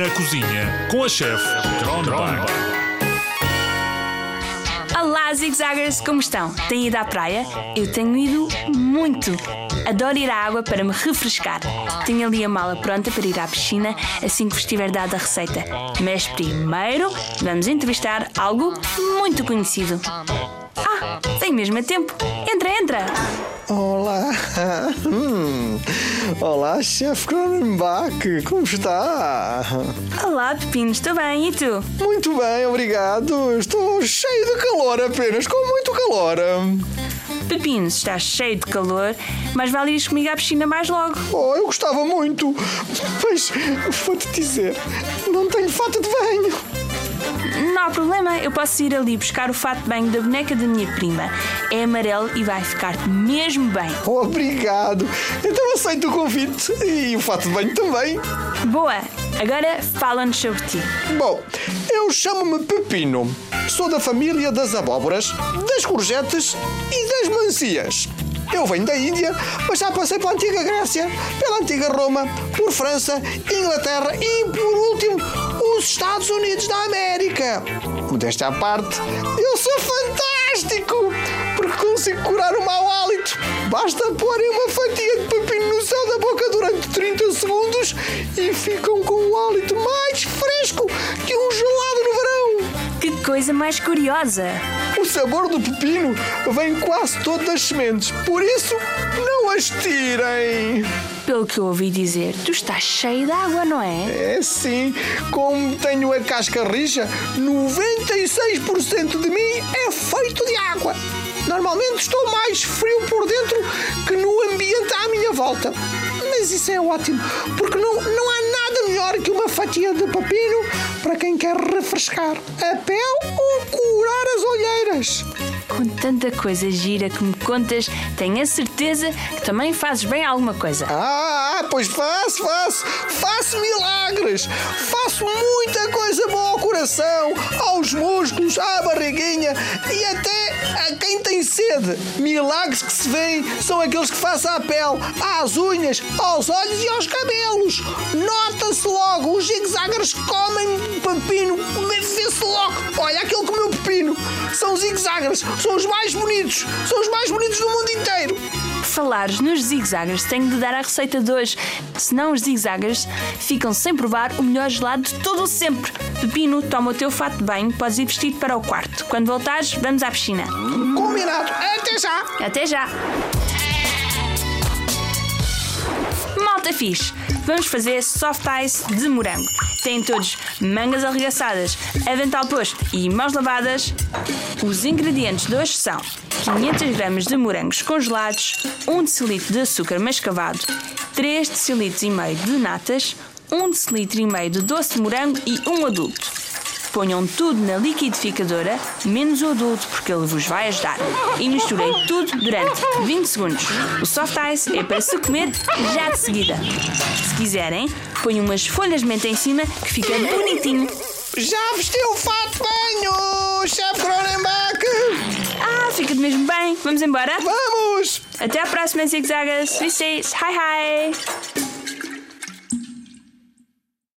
Na cozinha com a chefe Tronbach. Olá, zigzaggers, como estão? Têm ido à praia? Eu tenho ido muito. Adoro ir à água para me refrescar. Tenho ali a mala pronta para ir à piscina assim que vos tiver dado a receita. Mas primeiro vamos entrevistar algo muito conhecido. Ah, tem mesmo a tempo. Entra, entra! Olá! Hum. Olá, chefe Cronenbach, como está? Olá, Pepino, estou bem, e tu? Muito bem, obrigado. Estou cheio de calor apenas, com muito calor. Pepino, se estás cheio de calor, mas vale ires comigo à piscina mais logo. Oh, eu gostava muito. Mas vou-te dizer, não tenho fato de banho. Há problema, eu posso ir ali buscar o fato de banho da boneca da minha prima. É amarelo e vai ficar mesmo bem. Obrigado. Então aceito o convite e o fato de banho também. Boa! Agora fala-nos sobre ti. Bom, eu chamo-me Pepino. Sou da família das abóboras, das courgettes e das mancias. Eu venho da Índia, mas já passei pela antiga Grécia, pela antiga Roma, por França, Inglaterra e, por último, Modéstia à parte, eu sou fantástico, porque consigo curar o mau hálito. Basta porem uma fatia de pepino no céu da boca durante 30 segundos e ficam com o hálito mais fresco que um gelado no verão. Que coisa mais curiosa! O sabor do pepino vem quase todo das sementes, por isso não as tirem. Pelo que eu ouvi dizer, tu estás cheio de água, não é? É sim, como tenho a casca rija, 96% de mim é feito de água. Normalmente estou mais frio por dentro que no ambiente à minha volta. Mas isso é ótimo, porque não, não há nada melhor que uma fatia de pepino para quem quer refrescar a pele ou curar as olheiras. Com tanta coisa gira que me contas, tenho a certeza que também fazes bem alguma coisa. Ah, pois faço, faço, faço milagres, faço muita coisa boa ao coração, aos músculos, à barriguinha e até a quem tem sede. Milagres que se veem são aqueles que faço à pele, às unhas, aos olhos e aos cabelos. Nota-se logo, os zigzaggers comem pepino, vê-se logo. Olha, aquele zigzaggers, são os mais bonitos, são os mais bonitos do mundo inteiro. Falares nos zigzaggers, tenho de dar a receita de hoje. Senão os zigzaggers ficam sem provar o melhor gelado de todo o sempre. Pepino, toma o teu fato de banho, podes ir vestido para o quarto. Quando voltares, vamos à piscina. Combinado, até já. Até já! Malta fixe, vamos fazer soft ice de morango. Têm todos mangas arregaçadas, avental posto e mãos lavadas. Os ingredientes de hoje são 500 gramas de morangos congelados, 1 decilitro de açúcar mascavado, 3 decilitros e meio de natas, 1 decilitro e meio de doce de morango e um adulto. Ponham tudo na liquidificadora, menos o adulto, porque ele vos vai ajudar. E misturem tudo durante 20 segundos. O soft ice é para se comer já de seguida. Se quiserem, ponham umas folhas de menta em cima, que fica bonitinho. Já vestiu o fato de banho, chefe Cronenbach? Ah, fica mesmo bem. Vamos embora? Vamos! Até à próxima, zigzagas. Safe. Hi, hi.